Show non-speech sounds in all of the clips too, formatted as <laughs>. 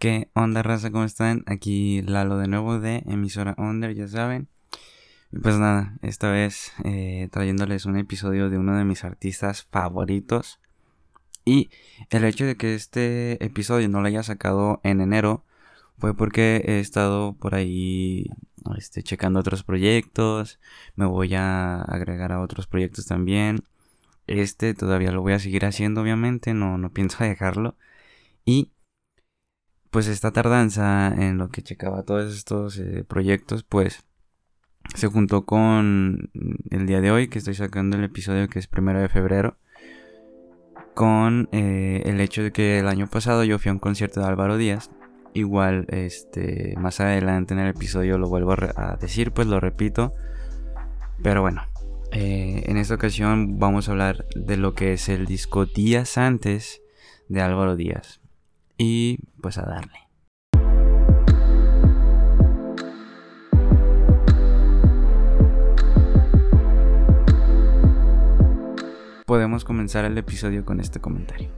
¿Qué onda, raza? ¿Cómo están? Aquí Lalo de nuevo de emisora Under, ya saben. Pues nada, esta vez eh, trayéndoles un episodio de uno de mis artistas favoritos. Y el hecho de que este episodio no lo haya sacado en enero fue porque he estado por ahí este, checando otros proyectos. Me voy a agregar a otros proyectos también. Este todavía lo voy a seguir haciendo, obviamente, no, no pienso <laughs> dejarlo. Y pues esta tardanza en lo que checaba todos estos eh, proyectos, pues se juntó con el día de hoy que estoy sacando el episodio que es primero de febrero. Con eh, el hecho de que el año pasado yo fui a un concierto de Álvaro Díaz. Igual, este, más adelante en el episodio lo vuelvo a decir, pues lo repito. Pero bueno, eh, en esta ocasión vamos a hablar de lo que es el disco Días antes de Álvaro Díaz y pues a darle. Podemos comenzar el episodio con este comentario.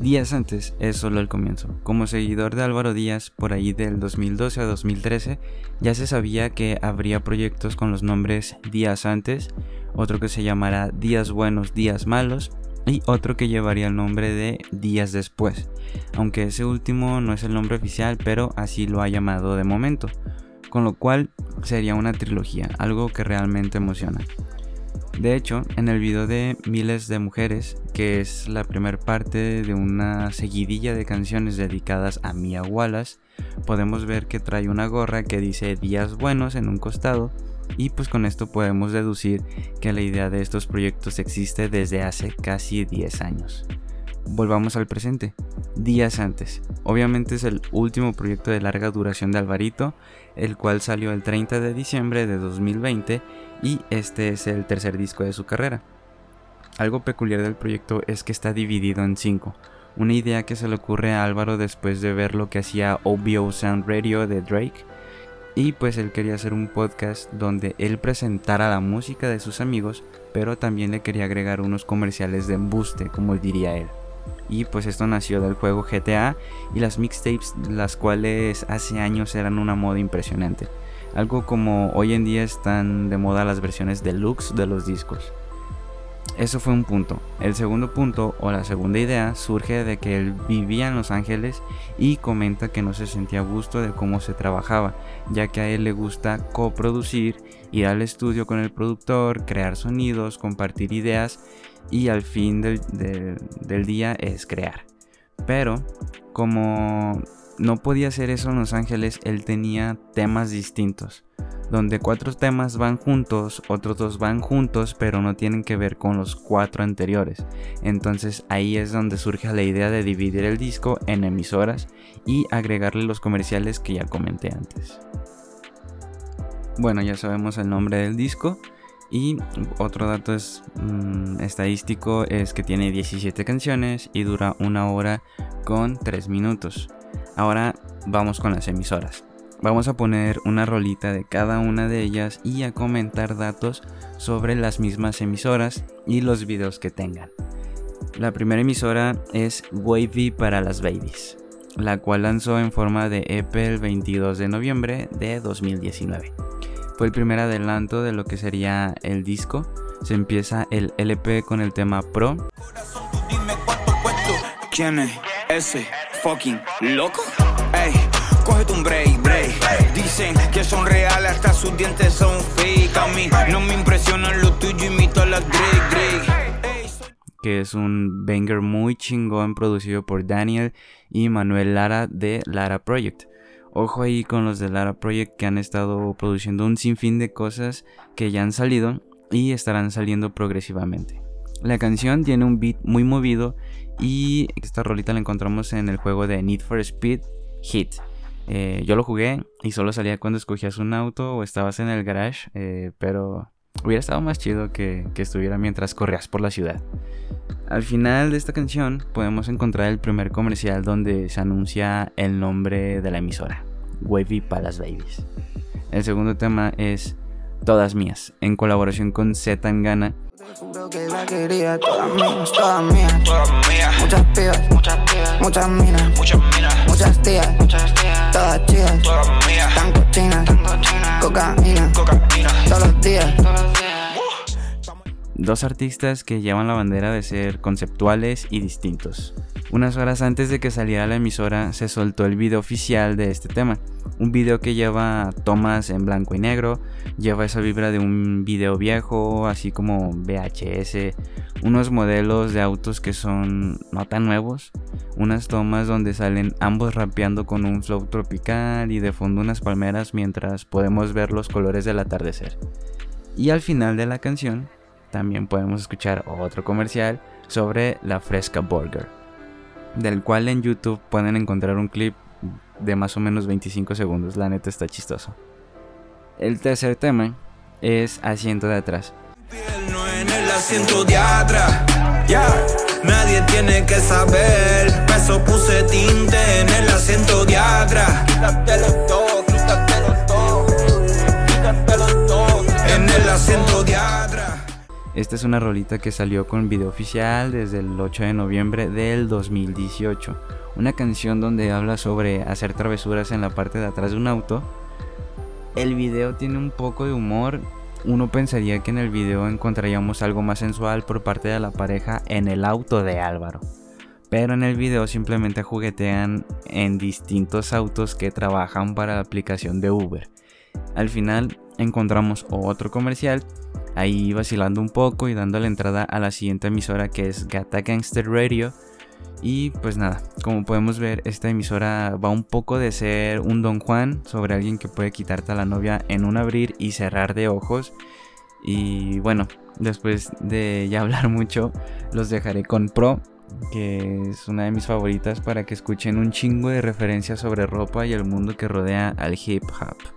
Días antes es solo el comienzo. Como seguidor de Álvaro Díaz, por ahí del 2012 a 2013, ya se sabía que habría proyectos con los nombres Días antes, otro que se llamará Días buenos, Días malos, y otro que llevaría el nombre de Días después, aunque ese último no es el nombre oficial, pero así lo ha llamado de momento, con lo cual sería una trilogía, algo que realmente emociona. De hecho, en el video de Miles de Mujeres, que es la primera parte de una seguidilla de canciones dedicadas a Mia Wallace, podemos ver que trae una gorra que dice días buenos en un costado y pues con esto podemos deducir que la idea de estos proyectos existe desde hace casi 10 años. Volvamos al presente, días antes. Obviamente es el último proyecto de larga duración de Alvarito, el cual salió el 30 de diciembre de 2020 y este es el tercer disco de su carrera. Algo peculiar del proyecto es que está dividido en 5, una idea que se le ocurre a Álvaro después de ver lo que hacía OBO Sound Radio de Drake, y pues él quería hacer un podcast donde él presentara la música de sus amigos, pero también le quería agregar unos comerciales de embuste, como diría él. Y pues esto nació del juego GTA y las mixtapes, las cuales hace años eran una moda impresionante. Algo como hoy en día están de moda las versiones deluxe de los discos. Eso fue un punto. El segundo punto o la segunda idea surge de que él vivía en Los Ángeles y comenta que no se sentía a gusto de cómo se trabajaba, ya que a él le gusta coproducir, ir al estudio con el productor, crear sonidos, compartir ideas y al fin del, del día es crear. Pero como no podía hacer eso en Los Ángeles, él tenía temas distintos donde cuatro temas van juntos, otros dos van juntos, pero no tienen que ver con los cuatro anteriores. Entonces ahí es donde surge la idea de dividir el disco en emisoras y agregarle los comerciales que ya comenté antes. Bueno, ya sabemos el nombre del disco. Y otro dato es, mm, estadístico es que tiene 17 canciones y dura una hora con 3 minutos. Ahora vamos con las emisoras. Vamos a poner una rolita de cada una de ellas y a comentar datos sobre las mismas emisoras y los videos que tengan. La primera emisora es Wavy para las Babies, la cual lanzó en forma de EP el 22 de noviembre de 2019. Fue el primer adelanto de lo que sería el disco. Se empieza el LP con el tema Pro. ¿Quién es ese fucking loco? cógete un break. Dicen que son reales, hasta sus dientes son fake. A mí no me impresionan lo tuyo, imito a. Que es un banger muy chingón producido por Daniel y Manuel Lara de Lara Project. Ojo ahí con los de Lara Project que han estado produciendo un sinfín de cosas que ya han salido y estarán saliendo progresivamente. La canción tiene un beat muy movido y esta rolita la encontramos en el juego de Need for Speed Hit. Eh, yo lo jugué y solo salía cuando escogías un auto o estabas en el garage, eh, pero hubiera estado más chido que, que, estuviera mientras corrías por la ciudad. Al final de esta canción podemos encontrar el primer comercial donde se anuncia el nombre de la emisora, Wavy Palace Babies. El segundo tema es Todas Mías, en colaboración con Z Juro que la quería, todas mías, todas mías. Muchas pibas, muchas pibas. Muchas minas, muchas minas. Muchas tías, muchas tías. Todas tías, todas mías. Tan cochinas, tan cochinas. Cocaína, cocaína. Todos los días, todos los días. Dos artistas que llevan la bandera de ser conceptuales y distintos. Unas horas antes de que saliera la emisora se soltó el video oficial de este tema. Un video que lleva tomas en blanco y negro, lleva esa vibra de un video viejo, así como VHS, unos modelos de autos que son no tan nuevos, unas tomas donde salen ambos rapeando con un flow tropical y de fondo unas palmeras mientras podemos ver los colores del atardecer. Y al final de la canción también podemos escuchar otro comercial sobre la Fresca Burger, del cual en YouTube pueden encontrar un clip de más o menos 25 segundos, la neta está chistoso. El tercer tema es Asiento de atrás. en el asiento de atrás, ya nadie tiene que saber. Peso puse tinte en el asiento de atrás. Quítatelo todo, quítatelo todo, quítatelo todo. En el asiento de atrás. Esta es una rolita que salió con video oficial desde el 8 de noviembre del 2018. Una canción donde habla sobre hacer travesuras en la parte de atrás de un auto. El video tiene un poco de humor. Uno pensaría que en el video encontraríamos algo más sensual por parte de la pareja en el auto de Álvaro. Pero en el video simplemente juguetean en distintos autos que trabajan para la aplicación de Uber. Al final encontramos otro comercial ahí vacilando un poco y dando la entrada a la siguiente emisora que es Gata Gangster Radio. Y pues nada, como podemos ver, esta emisora va un poco de ser un Don Juan sobre alguien que puede quitarte a la novia en un abrir y cerrar de ojos. Y bueno, después de ya <laughs> hablar mucho, los dejaré con Pro, que es una de mis favoritas para que escuchen un chingo de referencias sobre ropa y el mundo que rodea al hip hop.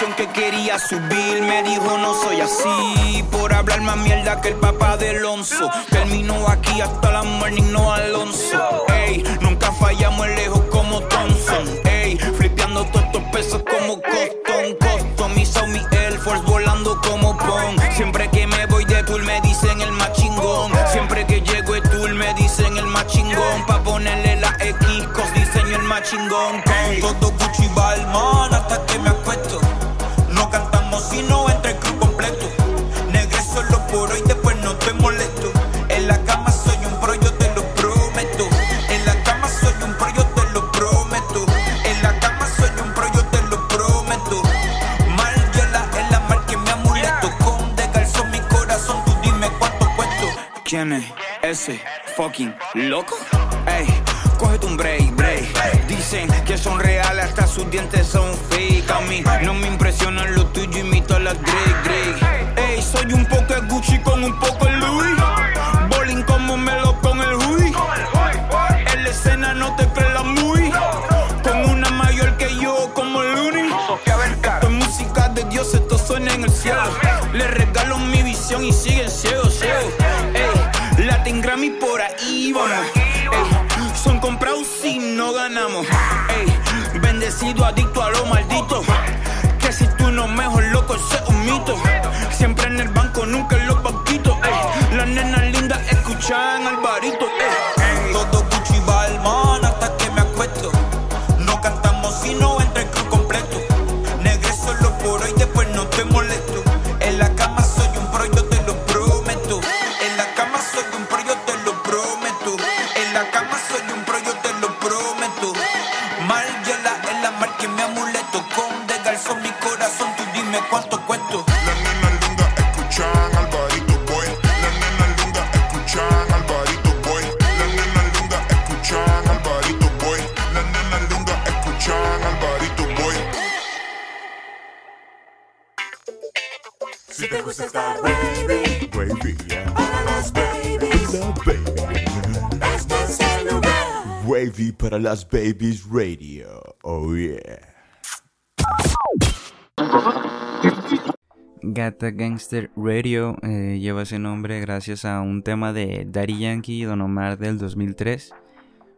Aunque quería subir, me dijo no soy así. Por hablar más mierda que el papá de Alonso. Termino aquí hasta la morning, no Alonso. Ey, nunca fallamos lejos como Thompson. Ey, flipeando todos estos pesos como Coston. Customizado mi Air Force volando como Pong. Siempre que me voy de tour me dicen el más chingón. Siempre que llego de tour me dicen el más chingón. Pa' ponerle la X, cos diseño el más chingón. Con todo Gucci Balmain hasta que me fucking loco? Ey, cógete un break, break. Dicen que son reales, hasta sus dientes son fake. A mí no me impresionan lo tuyo, imito a la Drake, Drake. Ey, soy un poco Gucci con un poco Louis. Bowling como Melo con el hoodie. En la escena no te crees la muy. Con una mayor que yo, como Looney. Esto es música de Dios, esto suena en el cielo. Le regalo mi visión y siguen ciegos, Grammy por ahí vamos. Son comprados si no ganamos. Bendecido, adicto a lo maldito. Que si tú no mejor loco, ese es un mito. Siempre en el banco, nunca en los banquitos. Ey, las nenas lindas escuchan al barito. Ey, Gata Gangster Radio eh, lleva ese nombre gracias a un tema de Daddy Yankee y Don Omar del 2003.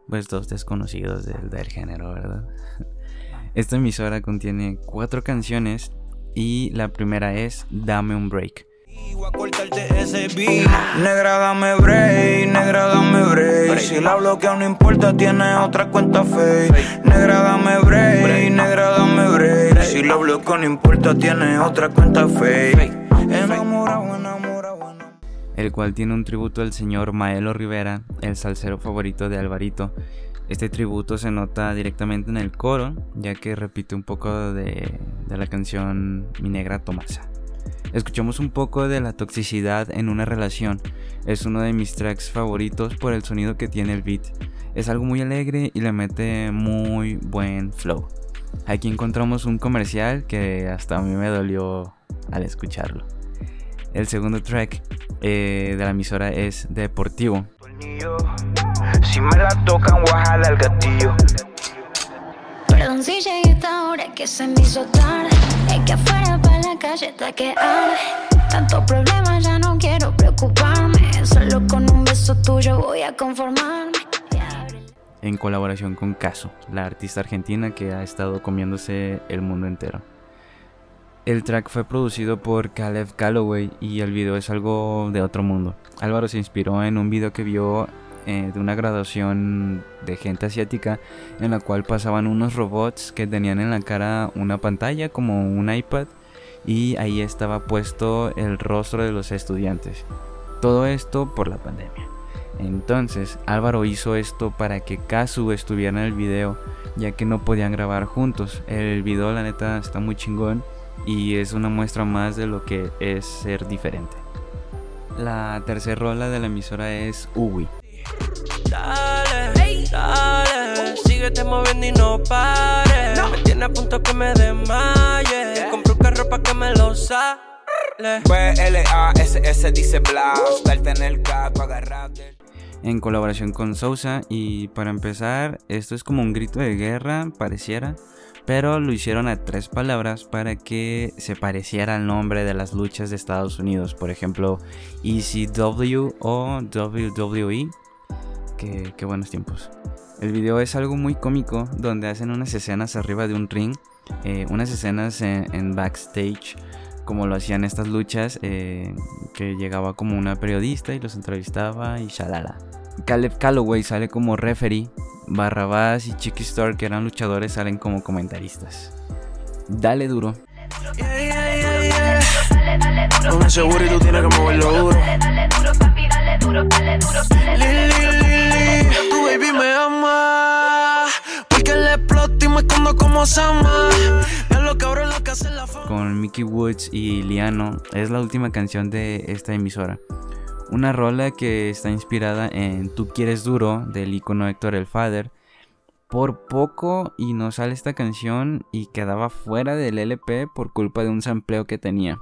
Pues dos desconocidos del, del género, ¿verdad? <laughs> Esta emisora contiene cuatro canciones y la primera es Dame un Break. Voy a cortarte ese beat. Negra, dame break, negra, dame break. Si la bloqueo no importa, tiene otra cuenta fake. Negra, dame break, negra, dame break. Si la bloqueo no importa, tiene otra cuenta fake. Enamorado, enamorado, enamorado. el cual tiene un tributo al señor Maelo Rivera, el salsero favorito de Alvarito. Este tributo se nota directamente en el coro, ya que repite un poco de, de la canción Mi Negra Tomasa. Escuchamos un poco de la toxicidad en una relación. Es uno de mis tracks favoritos por el sonido que tiene el beat. Es algo muy alegre y le mete muy buen flow. Aquí encontramos un comercial que hasta a mí me dolió al escucharlo. El segundo track eh, de la emisora es Deportivo. Si me la tocan, guajala el gatillo. Perdón si llegué esta hora que se me hizo tarde. Es que afuera para la calle está que arde. Tantos problemas ya no quiero preocuparme. Solo con un beso tuyo voy a conformarme. En colaboración con Caso, la artista argentina que ha estado comiéndose el mundo entero. El track fue producido por Caleb Calloway y el video es algo de otro mundo. Álvaro se inspiró en un video que vio eh, de una graduación de gente asiática en la cual pasaban unos robots que tenían en la cara una pantalla como un iPad y ahí estaba puesto el rostro de los estudiantes. Todo esto por la pandemia. Entonces Álvaro hizo esto para que Kazu estuviera en el video ya que no podían grabar juntos. El video la neta está muy chingón y es una muestra más de lo que es ser diferente. La tercera rola de la emisora es Uwi. Dale, dale, síguete moviendo y no pares. Me tiene a punto que me desmaye. Compro un carro pa' que me lo sale. B-L-A-S-S dice Blas. Darte en el caco, agarrarte. En colaboración con Sousa. Y para empezar esto es como un grito de guerra pareciera pero lo hicieron a tres palabras para que se pareciera al nombre de las luchas de Estados Unidos. Por ejemplo ECW o WWE qué buenos tiempos. El video es algo muy cómico donde hacen unas escenas arriba de un ring eh, unas escenas en, en backstage como lo hacían estas luchas, eh, que llegaba como una periodista y los entrevistaba y shalala. Caleb Calloway sale como referee, Barrabás y Chicky Star, que eran luchadores, salen como comentaristas. Dale duro. Yeah, yeah, yeah, yeah. Con ese booty tú tienes que moverlo duro. Lili, Lili, tu baby me ama. Porque le exploto y me escondo como Sama. Ya lo cabrón lo que hace la fama. con Mickey Woods y Liano es la última canción de esta emisora. Una rola que está inspirada en Tú quieres duro del icono Héctor el Father. Por poco y no sale esta canción y quedaba fuera del LP por culpa de un sampleo que tenía.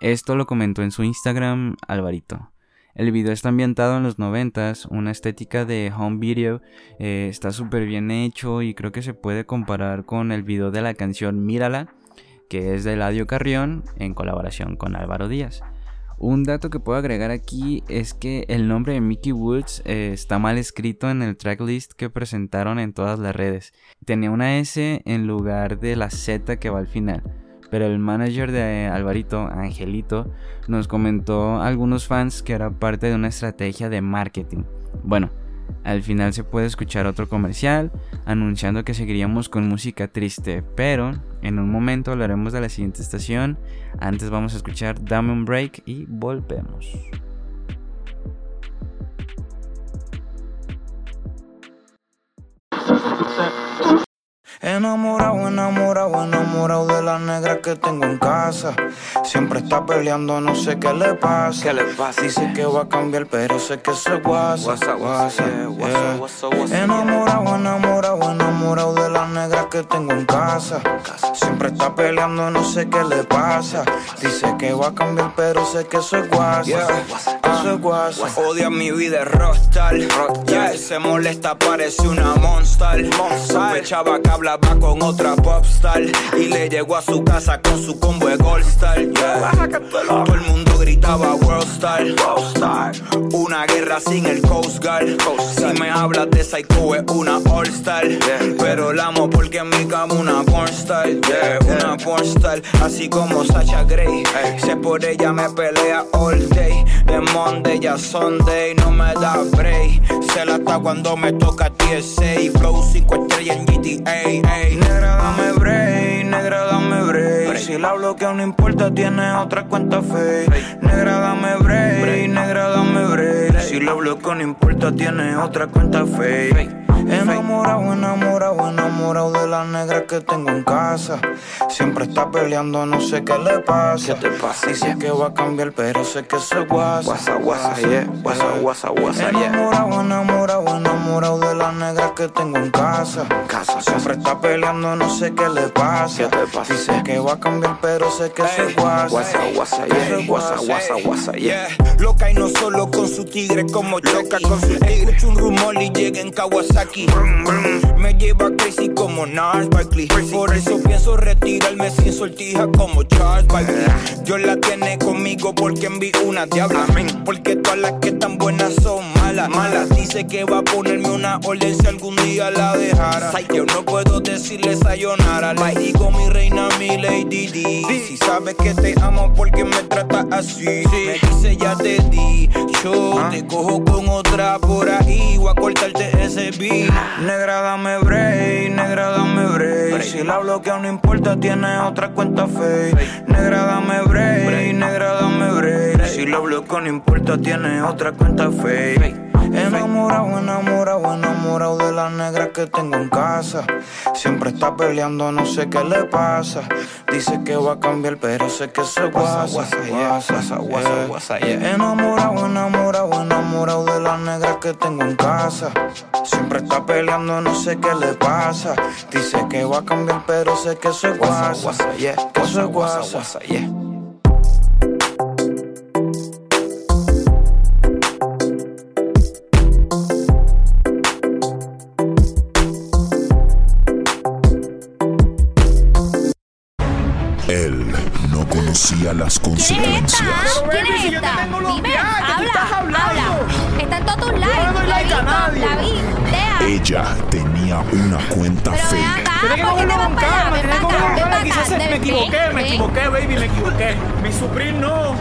Esto lo comentó en su Instagram Alvarito. El video está ambientado en los 90s, una estética de home video, eh, está súper bien hecho y creo que se puede comparar con el video de la canción Mírala, que es de Eladio Carrión en colaboración con Álvaro Díaz. Un dato que puedo agregar aquí es que el nombre de Mickey Woods eh, está mal escrito en el tracklist que presentaron en todas las redes. Tenía una S en lugar de la Z que va al final. Pero el manager de Alvarito, Angelito, nos comentó a algunos fans que era parte de una estrategia de marketing. Bueno, al final se puede escuchar otro comercial anunciando que seguiríamos con música triste, pero en un momento hablaremos de la siguiente estación. Antes vamos a escuchar Dame un Break y volvemos. Enamorado, enamorado, enamorado de la negra que tengo en casa. Siempre está peleando, no sé qué le pasa. ¿Qué le pasa? Dice que va a cambiar, pero sé que es guasa. Guasa, guasa, yeah, guasa, yeah. guasa, guasa, Enamorado, enamorado, enamorado de la negra que tengo en casa. Siempre está peleando, no sé qué le pasa. Dice que va a cambiar, pero sé que es guasa. Eso es guasa. Odia mi vida es rockstar. Se molesta, parece una monster. Sospechaba que hablaba con otra popstar. Y le llegó a su casa con su combo de Gold Star. yeah. Todo el mundo gritaba World Star. Una guerra sin el Coast Guard. Si me hablas de Psycho es una All Star. Pero la amo porque en mi cama una pornstar. Yeah, una pornstar. Así como Sasha Grey. Sé por ella me pelea all day. De Monday ya Sunday. No me da break. Se la está cuando me toca TSA. Flow 5 estrellas en GTA. Ey. Negra, dame break, negra, dame break. Si la bloqueo no importa, tiene otra cuenta fake. Negra, dame break, negra, dame break. Si la bloqueo no importa, tiene otra cuenta fake. Enamorado, enamorado, enamorado de la negra que tengo en casa. Siempre está peleando, no sé qué le pasa. ¿Qué te pasa? Dice que va a cambiar, pero sé que es guasa. Guasa, guasa, yeah. Guasa, guasa, guasa, yeah. Enamorado, enamorado, enamorado de la negra que tengo en casa. Casa, Siempre está peleando, no sé qué le pasa. ¿Qué te pasa? Dice que va a cambiar, pero sé que eso es guasa. Guasa, guasa, yeah. Guasa, guasa, guasa, yeah. Yeah. Loca y no solo con su tigre, como choca con su tigre. Escucho un rumor y llega en Kawasaki. Me lleva crazy como Nars Barkley. Por eso pienso retirarme sin sortija como Charles Barkley. Dios la tiene conmigo porque envió una diabla. Porque todas las que están buenas son malas. Malas dice que va a ponerme una orden si algún día la dejara. Yo no puedo decirle sayonara. Le digo mi reina, mi lady D. Si sabes que te amo porque me tratas así. Me dice ya te di. Yo te cojo con otra por ahí. Voy a cortarte ese beat. Negra, dame break, negra, dame break. Si la bloqueo no importa, tiene otra cuenta fake. Negra, dame break, negra, dame break. Si la bloqueo no importa, tiene otra cuenta fake. Enamorado, enamorado, enamorado de la negra que tengo en casa. Siempre está peleando, no sé qué le pasa. Dice que va a cambiar, pero sé que es guasa. guasa, guasa, Guasa, guasa, yeah. Enamorado, enamorado, enamorado de la negra que tengo en casa. Siempre está peleando, no sé qué le pasa. Dice que va a cambiar, pero sé que es Guasa, yeah. Que Guasa, guasa. guasa, yeah. Las ¿Quién es esta? consecuencias. ¿Quién es yo te esta? tengo Dime, bloqueada, ¿qué tú habla, estás hablando? habla. Está en todos tus lives. no le doy like a nadie. La vi, Tea. Ella tenía una cuenta Pero fake. acá, Tienes que ¿por qué te cogerlo con calma, que con calma. Quizás me equivoqué, me equivoqué, baby, me equivoqué. Mi Supreme no.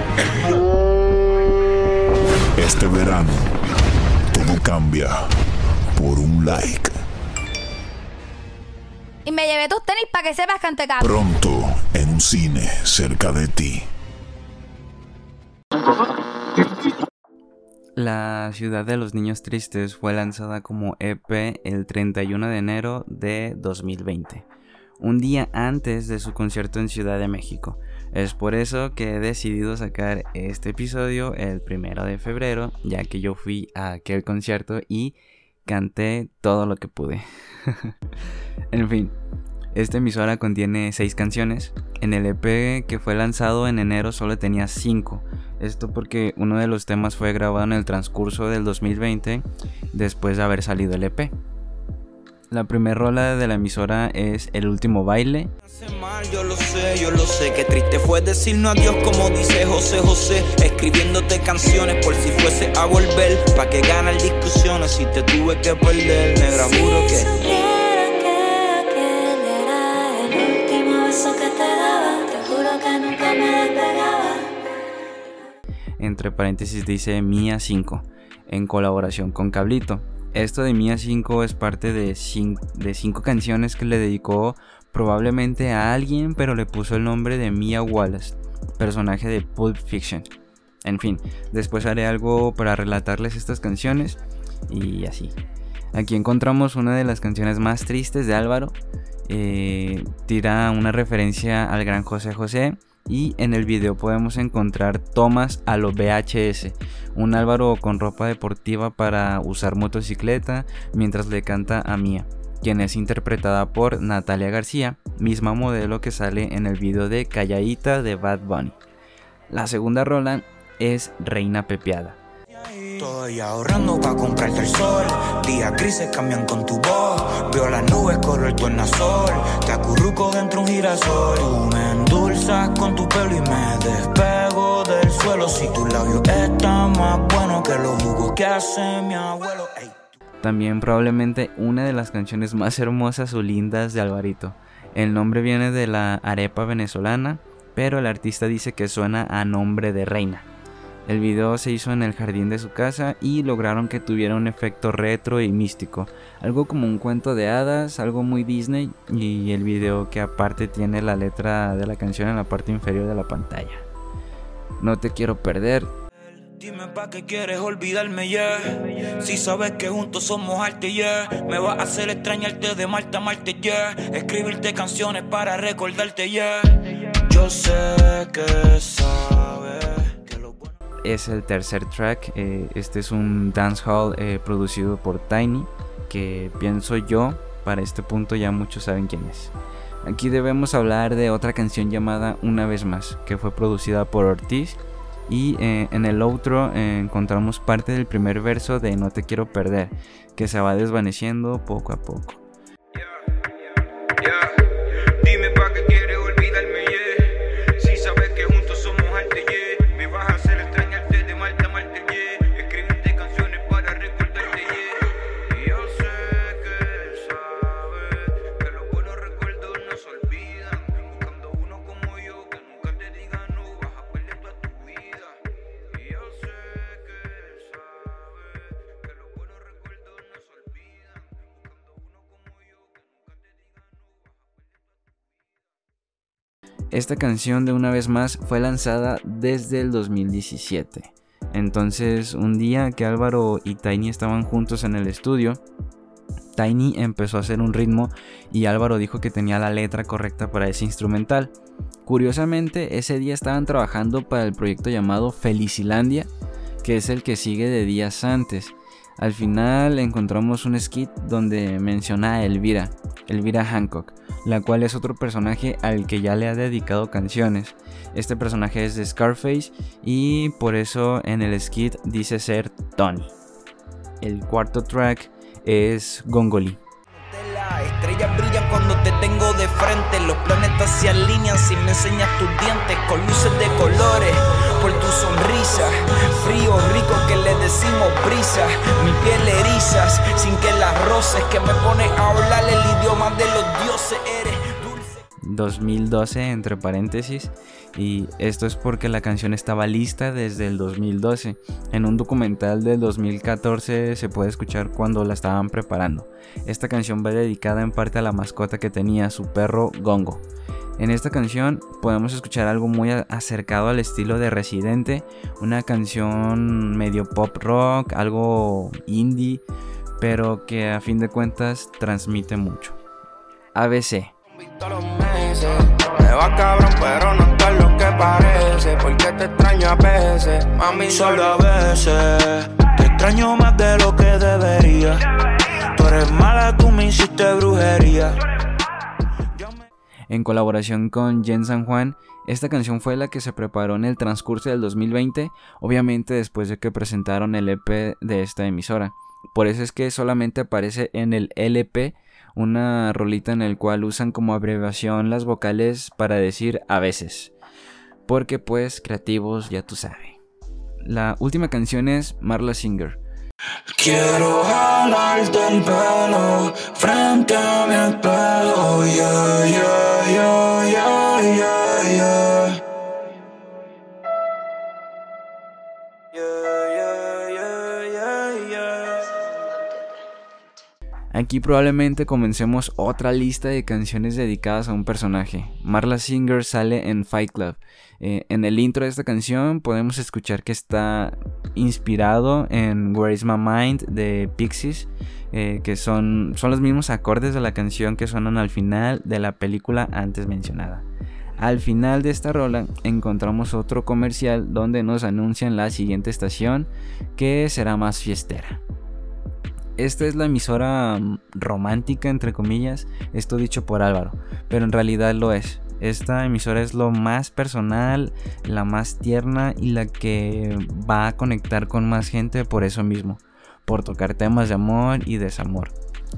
Este verano, todo cambia por un like. Y me llevé tus tenis para que sepas que ante. Pronto, cine cerca de ti. La ciudad de los niños tristes fue lanzada como EP el 31 de enero de 2020, un día antes de su concierto en Ciudad de México. Es por eso que he decidido sacar este episodio el primero de febrero, ya que yo fui a aquel concierto y canté todo lo que pude. <laughs> en fin, esta emisora contiene 6 canciones. En el EP que fue lanzado en enero solo tenía 5. Esto porque uno de los temas fue grabado en el transcurso del 2020 después de haber salido el EP. La primera rola de la emisora es El último baile. hace mal, yo lo sé, yo lo sé. Qué triste fue decirnos adiós, como dice José José. Escribiéndote canciones por si fuese a volver. Pa' que ganar discusiones si te tuve que perder. Negra, juro que Entre paréntesis dice Mía 5 en colaboración con Cablito. Esto de Mía 5 es parte de 5 de cinco canciones que le dedicó probablemente a alguien, pero le puso el nombre de Mia Wallace, personaje de Pulp Fiction. En fin, después haré algo para relatarles estas canciones y así. Aquí encontramos una de las canciones más tristes de Álvaro eh, tira una referencia al gran José José y en el video podemos encontrar tomas a lo VHS, un Álvaro con ropa deportiva para usar motocicleta mientras le canta a Mía, quien es interpretada por Natalia García, misma modelo que sale en el video de Calladita de Bad Bunny. La segunda rola es Reina Pepeada. Estoy ahorrando para comprarte el sol. Días grises cambian con tu voz. Veo las nubes tornasol. Te acurruco dentro un girasol. También probablemente una de las canciones más hermosas o lindas de Alvarito. El nombre viene de la arepa venezolana, pero el artista dice que suena a nombre de reina. El video se hizo en el jardín de su casa y lograron que tuviera un efecto retro y místico, algo como un cuento de hadas, algo muy Disney y el video que aparte tiene la letra de la canción en la parte inferior de la pantalla. No te quiero perder, Dime pa' qué quieres olvidarme, yeah. Si sabes que juntos somos arte, yeah. Me va a hacer extrañarte de Marta a Marte, yeah. Escribirte canciones para recordarte, yeah. Yo sé que sabes. Es el tercer track. eh, este es un dancehall eh, producido por Tiny, que pienso yo, para este punto ya muchos saben quién es. Aquí debemos hablar de otra canción llamada Una vez más, que fue producida por Ortiz. Y eh, en el outro encontramos parte del primer verso de No te quiero perder, que se va desvaneciendo poco a poco. Esta canción de una vez más fue lanzada desde el 2017. Entonces, un día que Álvaro y Tiny estaban juntos en el estudio, Tiny empezó a hacer un ritmo y Álvaro dijo que tenía la letra correcta para ese instrumental. Curiosamente, ese día estaban trabajando para el proyecto llamado Felicilandia, que es el que sigue de días antes. Al final encontramos un skit donde menciona a Elvira, Elvira Hancock, la cual es otro personaje al que ya le ha dedicado canciones. Este personaje es de Scarface y por eso en el skit dice ser Tony. El cuarto track es Gongoli. Cuando te tengo de frente. Los planetas se alinean me tus dientes con luces de colores. Por tu sonrisa, frío rico que le decimos brisa. Mi piel erizas sin que las roces que me pone a hablar el idioma de los dioses. Eres dulce. 2012 entre paréntesis y esto es porque la canción estaba lista desde el 2012. En un documental del 2014 se puede escuchar cuando la estaban preparando. Esta canción va dedicada en parte a la mascota que tenía su perro Gongo. En esta canción podemos escuchar algo muy acercado al estilo de Residente, una canción medio pop rock, algo indie, pero que a fin de cuentas transmite mucho. ABC. Me va cabrón, pero no está lo que parece. Porque te extraño a veces, mami. Solo a veces te extraño más de lo que debería. Tú eres mala, tú me hiciste brujería. En colaboración con Jen San Juan, esta canción fue la que se preparó en el transcurso del 2020, obviamente después de que presentaron el EP de esta emisora. Por eso es que solamente aparece en el LP una rolita en el cual usan como abreviación las vocales para decir a veces. Porque pues creativos ya tú sabes. La última canción es Marla Singer. Quiero jalarte el pelo frente a mi espejo. Yeah, yeah, yeah, yeah, yeah, yeah. Aquí probablemente comencemos otra lista de canciones dedicadas a un personaje. Marla Singer sale en Fight Club. Eh, en el intro de esta canción podemos escuchar que está inspirado en Where Is My Mind de Pixies. eh, que son, son los mismos acordes de la canción que suenan al final de la película antes mencionada. Al final de esta rola encontramos otro comercial donde nos anuncian la siguiente estación que será más fiestera. Esta es la emisora mm, romántica, entre comillas, esto dicho por Álvaro, pero en realidad lo es. Esta emisora es lo más personal, la más tierna y la que va a conectar con más gente por eso mismo, por tocar temas de amor y desamor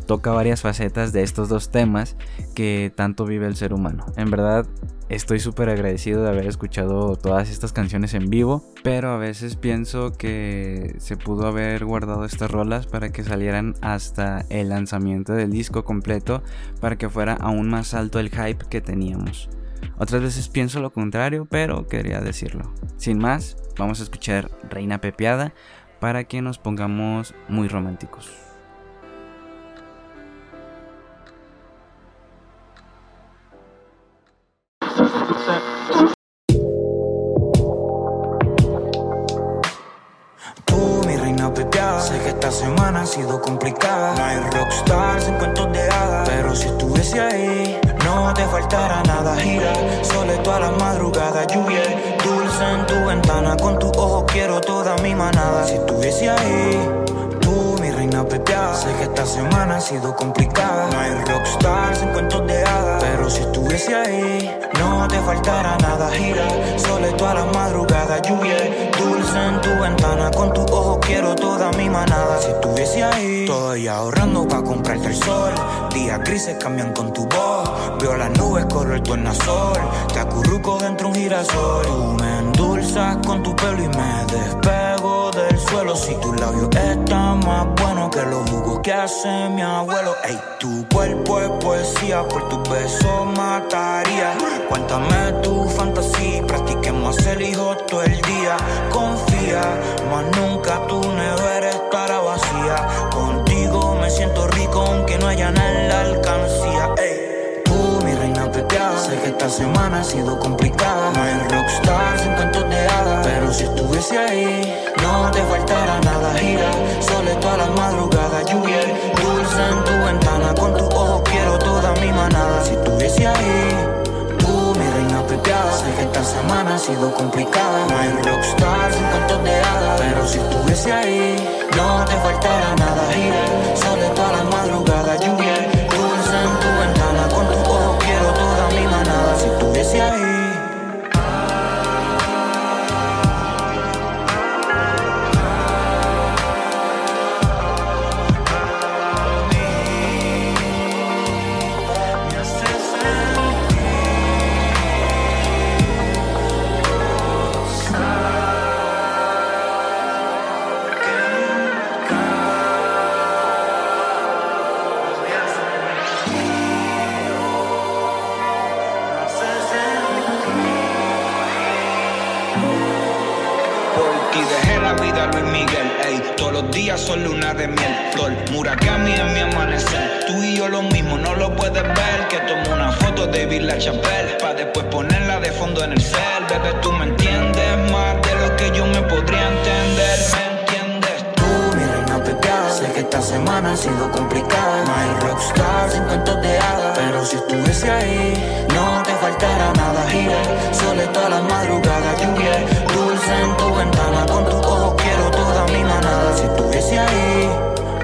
toca varias facetas de estos dos temas que tanto vive el ser humano. En verdad, estoy súper agradecido de haber escuchado todas estas canciones en vivo, pero a veces pienso que se pudo haber guardado estas rolas para que salieran hasta el lanzamiento del disco completo, para que fuera aún más alto el hype que teníamos. Otras veces pienso lo contrario, pero quería decirlo. Sin más, vamos a escuchar Reina Pepeada para que nos pongamos muy románticos. Tú, mi reina pepeada, sé que esta semana ha sido complicada. No hay rockstars en cuentos de hadas, pero si estuviese ahí, no te faltará nada. Gira, sole toda la madrugada, lluvia dulce en tu ventana. Con tus ojos quiero toda mi manada. Si estuviese ahí, tú, mi reina pepeada, sé que esta semana ha sido complicada. No hay rockstars en cuentos de hadas, pero si estuviese ahí, no te faltará nada. Gira, sole toda la madrugada, lluvia dulce en tu ventana. Con tus ojos quiero toda mi manada. Si estuviese ahí, estoy ahorrando para comprarte el sol. Días grises cambian con tu voz. Veo las nubes color sol. Te acurruco dentro un girasol. Tú me endulzas con tu pelo y me despego suelo. Si tu labio está más bueno que los jugos que hace mi abuelo. Ey, tu cuerpo es poesía, por tus besos mataría. Cuéntame tu fantasía, practiquemos el hijo todo el día. Confía, más nunca tu nevera estará vacía. Contigo me siento rico aunque no haya nada en la alcancía. Sé que esta semana ha sido complicada. No hay rockstars en cuentos de hadas, pero si estuviese ahí, no te faltará nada. Gira, sole toda la madrugada, lluvia dulce en tu ventana. Con tus ojos quiero toda mi manada. Si estuviese ahí. Tú, mi reina pepeada Sé que esta semana ha sido complicada No hay rockstars en cuentos de hadas Pero si estuviese ahí No te faltará nada Gira, sole toda la madrugada Lluvia, Por ti dejé la vida Luis Miguel, ey. Todos los días son luna de miel, flor. Murakami en mi amanecer. Tú y yo lo mismo, no lo puedes ver. Que tomo una foto de Villa Chapelle. Pa' después ponerla de fondo en el cel. Bebé, tú me entiendes más de lo que yo me podría entender. ¿Me entiendes? Tú, mi reina pepeada. Sé que esta semana ha sido complicada. No hay rockstars en cuentos de hadas. Pero si estuviese ahí, no te faltará nada. Gira, sole toda la madrugada. Lluvia, dulce en tu ventana. Con tus ojos quiero toda mi manada. Si estuviese ahí,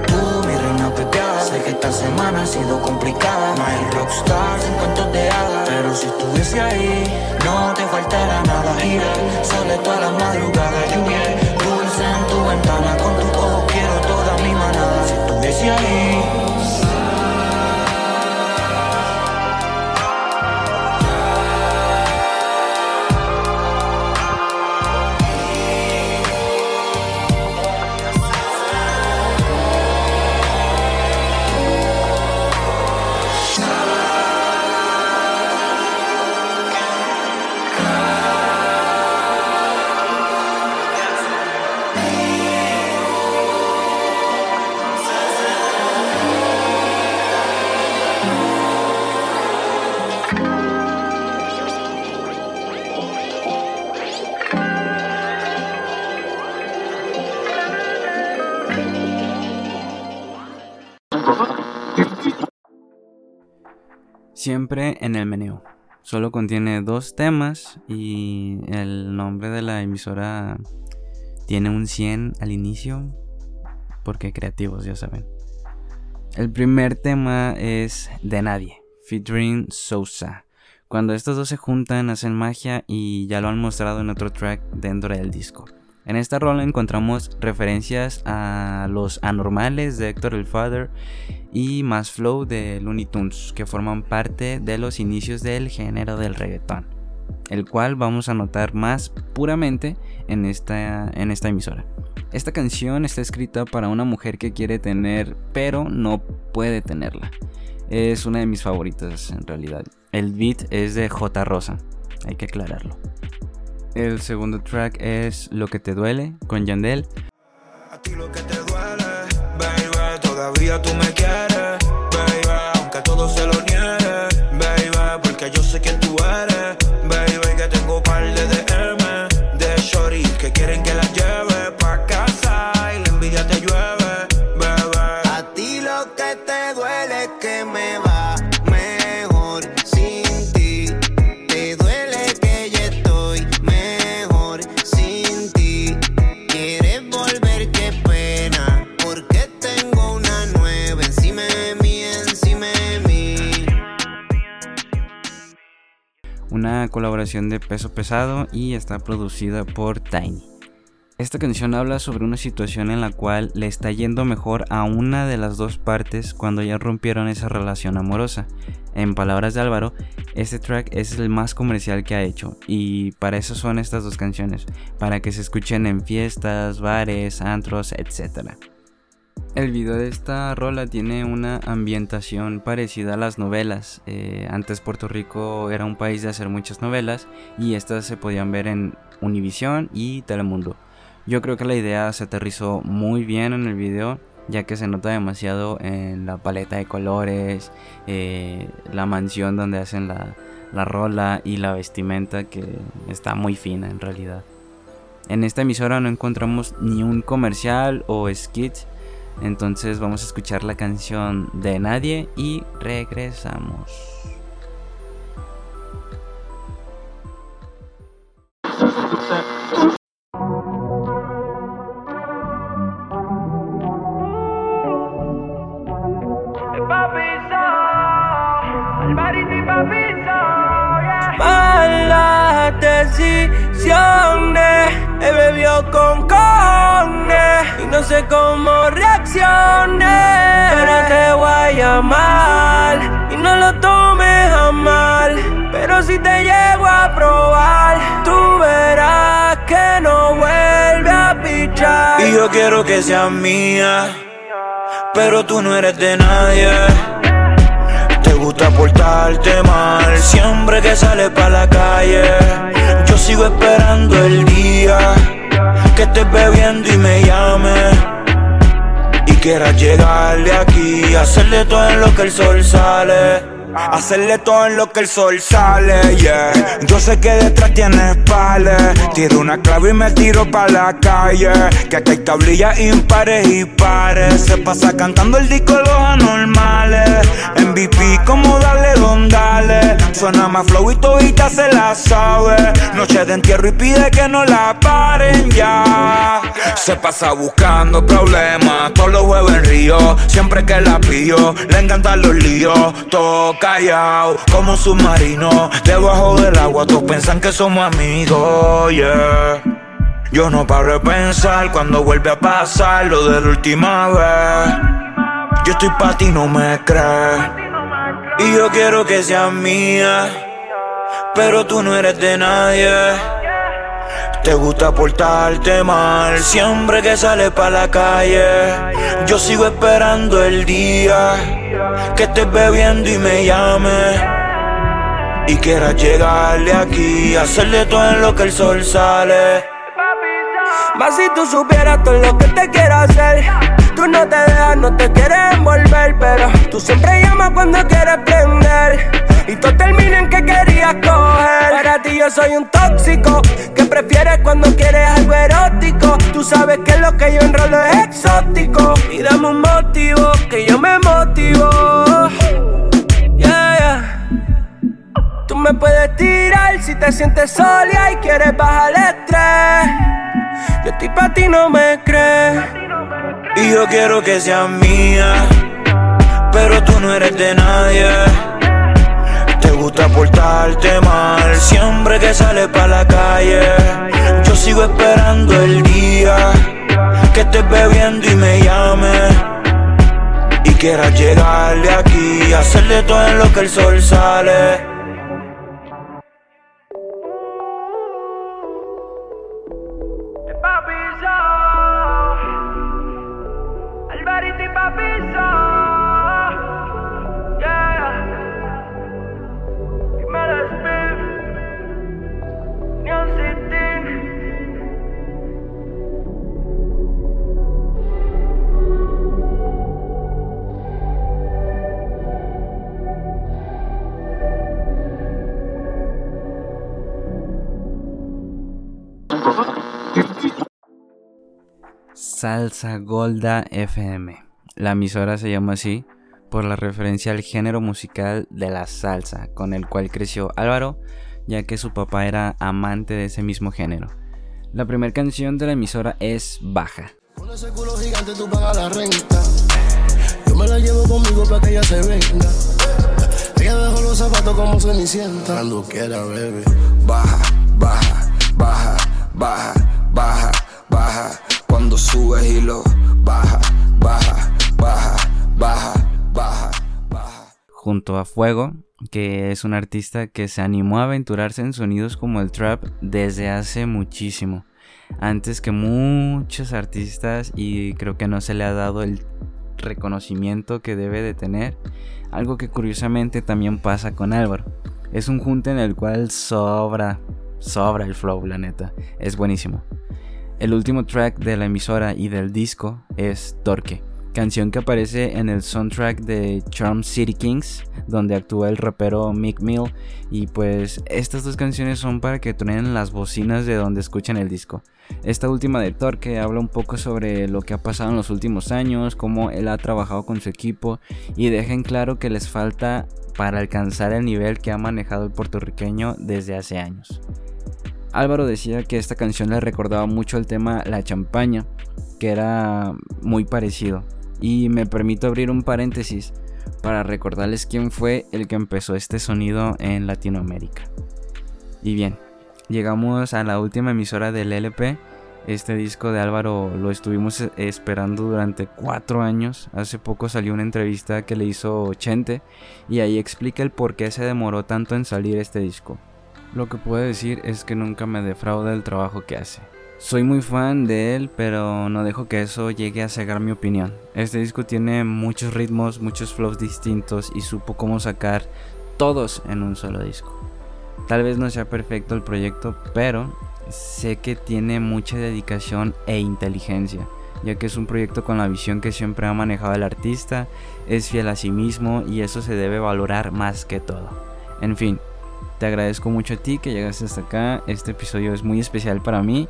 tú, mi reina pepeada. Sé que esta semana ha sido complicada. No hay rockstars en cuentos de hadas. Pero si estuviese ahí, no te faltará nada. Gira, sole toda la madrugada. Lluvia, dulce en tu ventana. Con tus ojos quiero toda mi manada. Si estuviese ahí. Siempre en el meneo. Solo contiene dos temas y el nombre de la emisora tiene un 100 al inicio porque creativos, ya saben. El primer tema es De Nadie, featuring Sousa. Cuando estos dos se juntan hacen magia y ya lo han mostrado en otro track dentro del disco. En esta rola encontramos referencias a los anormales de Héctor el Father y más flow de Looney Tunes, que forman parte de los inicios del género del reggaetón, el cual vamos a notar más puramente en esta, en esta emisora. Esta canción está escrita para una mujer que quiere tener, pero no puede tenerla. Es una de mis favoritas en realidad. El beat es de J. Rosa, hay que aclararlo. El segundo track es Lo que te duele con Yandel. A ti lo que te duele, baby, todavía tú me quieres, de peso pesado y está producida por Tiny. Esta canción habla sobre una situación en la cual le está yendo mejor a una de las dos partes cuando ya rompieron esa relación amorosa. En palabras de Álvaro, este track es el más comercial que ha hecho y para eso son estas dos canciones, para que se escuchen en fiestas, bares, antros, etc. El video de esta rola tiene una ambientación parecida a las novelas. Eh, antes Puerto Rico era un país de hacer muchas novelas y estas se podían ver en Univision y Telemundo. Yo creo que la idea se aterrizó muy bien en el video ya que se nota demasiado en la paleta de colores, eh, la mansión donde hacen la, la rola y la vestimenta que está muy fina en realidad. En esta emisora no encontramos ni un comercial o skit entonces vamos a escuchar la canción de Nadie y regresamos. Y no lo tomes a mal. Pero si te llego a probar, tú verás que no vuelve a pichar. Y yo quiero que seas mía, pero tú no eres de nadie. Te gusta portarte mal, siempre que sales pa' la calle. Yo sigo esperando el día que estés bebiendo y me llames. Quieras llegarle aquí, hacerle todo en lo que el sol sale. Hacerle todo en lo que el sol sale, yeah. Yo sé que detrás tienes pales. Tiro una clave y me tiro pa' la calle. Que aquí hay tablillas impares y pares. Se pasa cantando el disco de los anormales. MVP, como dale. Suena más flow y todita se la sabe. Noche de entierro y pide que no la paren ya. Se pasa buscando problemas. Todos los jueves en Río. Siempre que la pillo, le encantan los líos. Todo callado, como un submarino. Debajo del agua, todos piensan que somos amigos, yeah. Yo no paro de pensar cuando vuelve a pasar lo de la última vez. Yo estoy pa' ti, no me crees. Y yo quiero que seas mía, pero tú no eres de nadie. Te gusta portarte mal, siempre que sales pa' la calle. Yo sigo esperando el día que estés bebiendo y me llames. Y quieras llegarle aquí, hacerle todo en lo que el sol sale. Más si tú supieras todo lo que te quiero hacer. Tú no te dejas, no te quieres envolver, pero tú siempre llamas cuando quieres prender. Y termina en que querías coger. Para ti yo soy un tóxico, que prefieres cuando quieres algo erótico. Tú Tú sabes que lo que yo enrolo es exótico. Y dame un motivo que yo me motivo. Yeah, yeah. Tú me puedes tirar si te sientes sola y quieres bajar el estrés. Yo estoy pa' ti, no me crees. Y yo quiero que seas mía, pero tú no eres de nadie. Te gusta portarte mal, siempre que sales pa' la calle. Yo sigo esperando el día que estés bebiendo y me llames. Y quieras llegarle aquí, hacerle todo en lo que el sol sale. Salsa Golda FM. La emisora se llama así por la referencia al género musical de la salsa, con el cual creció Álvaro, ya que su papá era amante de ese mismo género. La primera canción de la emisora es Baja. Con ese culo gigante tú pagas la renta. Yo me la llevo conmigo para que ella se venga. Ella dejó los zapatos como cenicienta. Cuando quiera, baby. Baja, baja, baja, baja, baja, baja. Subes y baja, baja, baja, baja, baja, baja. junto a Fuego, que es un artista que se animó a aventurarse en sonidos como el trap desde hace muchísimo. Antes que muchos artistas y creo que no se le ha dado el reconocimiento que debe de tener. Algo que curiosamente también pasa con Álvaro. Es un junte en el cual sobra, sobra el flow, la neta. Es buenísimo. El último track de la emisora y del disco es Torque, canción que aparece en el soundtrack de Charm City Kings, donde actúa el rapero Mick Mill. Y pues estas dos canciones son para que truenen las bocinas de donde escuchan el disco. Esta última de Torque habla un poco sobre lo que ha pasado en los últimos años, cómo él ha trabajado con su equipo y deja en claro que les falta para alcanzar el nivel que ha manejado el puertorriqueño desde hace años. Álvaro decía que esta canción le recordaba mucho el tema La champaña, que era muy parecido. Y me permito abrir un paréntesis para recordarles quién fue el que empezó este sonido en Latinoamérica. Y bien, llegamos a la última emisora del LP. Este disco de Álvaro lo estuvimos e- esperando durante cuatro años. Hace poco salió una entrevista que le hizo Chente y ahí explica el por qué se demoró tanto en salir este disco. Lo que puedo decir es que nunca me defrauda el trabajo que hace. Soy muy fan de él, pero no dejo que eso llegue a cegar mi opinión. Este disco tiene muchos ritmos, muchos flows distintos y supo cómo sacar todos en un solo disco. Tal vez no sea perfecto el proyecto, pero sé que tiene mucha dedicación e inteligencia, ya que es un proyecto con la visión que siempre ha manejado el artista, es fiel a sí mismo y eso se debe valorar más que todo. En fin, te agradezco mucho a ti que llegaste hasta acá. Este episodio es muy especial para mí.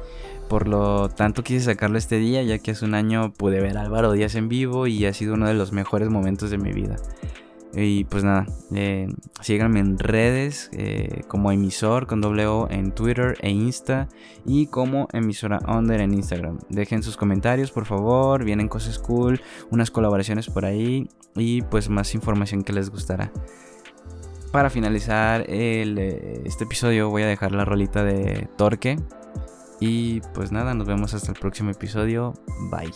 Por lo tanto quise sacarlo este día ya que hace un año pude ver a Álvaro Díaz en vivo y ha sido uno de los mejores momentos de mi vida. Y pues nada, eh, síganme en redes eh, como emisor con doble en Twitter e Insta y como emisora under en Instagram. Dejen sus comentarios por favor, vienen cosas cool, unas colaboraciones por ahí y pues más información que les gustará. Para finalizar eh, este episodio voy a dejar la rolita de Torque. Y pues nada, nos vemos hasta el próximo episodio. Bye.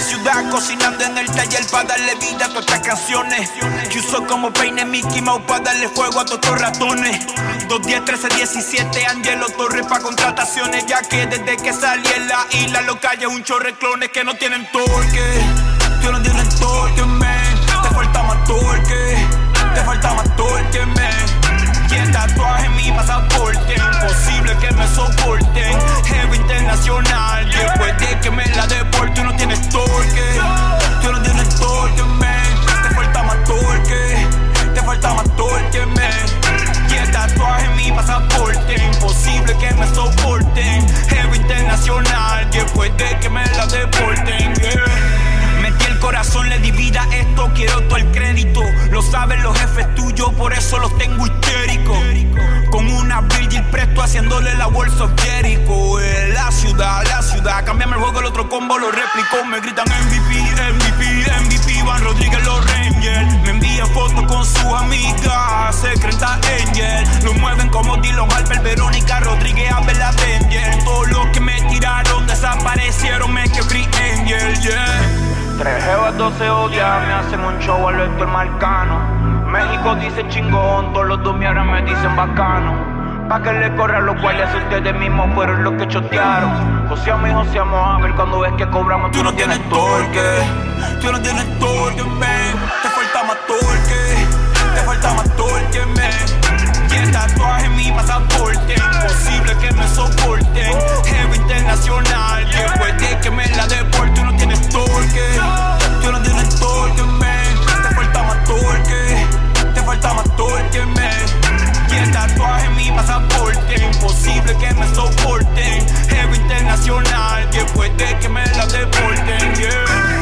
Ciudad, cocinando en el taller para darle vida a todas estas canciones. Que uso como peine Mickey Mouse para darle fuego a todos estos ratones. 2, 10, 13, 17, Angelo Torres para contrataciones. Ya que desde que salí en la isla, lo calle un chorre clones que no tienen torque. Que no tienen torque, man. Te falta más torque. Te falta más torque, man. Y el tatuaje en mi pasaporte. Imposible que me soporten. Jefe internacional Después de que me la deporte No tienes torque. Tú no tienes torque, man Te falta más torque. Te falta más torque, man Y el tatuaje en mi pasaporte. Imposible que me soporten. Jefe internacional Después de que me la deporten yeah. Corazón, le di vida a esto, quiero todo el crédito. Lo saben los jefes tuyos, por eso los tengo histéricos. Con una Virgil presto haciéndole la bolsa of Jericho. Eh, la ciudad, la ciudad. Cambiame el juego, el otro combo lo replicó. Me gritan MVP, MVP, MVP. Van Rodríguez, los Rangers. Me envían fotos con sus amigas. Secreta Angel. Lo mueven como Dylan Alper, Verónica Rodríguez, Abel Avenger. Todos los que me tiraron desaparecieron. Me quebré Angel, yeah. Tres jevas, 12 odias, me hacen un show al Héctor Marcano. México dice chingón, todos los domi ahora me dicen bacano. Pa' que le corran los guardias, ustedes mismos fueron los que chotearon. Joseamos y joseamos a ver cuando ves que cobramos. Tú no tienes torque, tú no tienes torque, man. Te falta más torque, te falta más torque, man. Tatuaje en mi pasaporte, imposible que me soporten. Jefe internacional, después de que me la deporte, tú no tienes torque, tú no tienes torque, man. Te falta más torque, te falta más torque, man. Y tatuaje en mi pasaporte, imposible que me soporten. Jefe internacional, después de que me la deporten, yeah.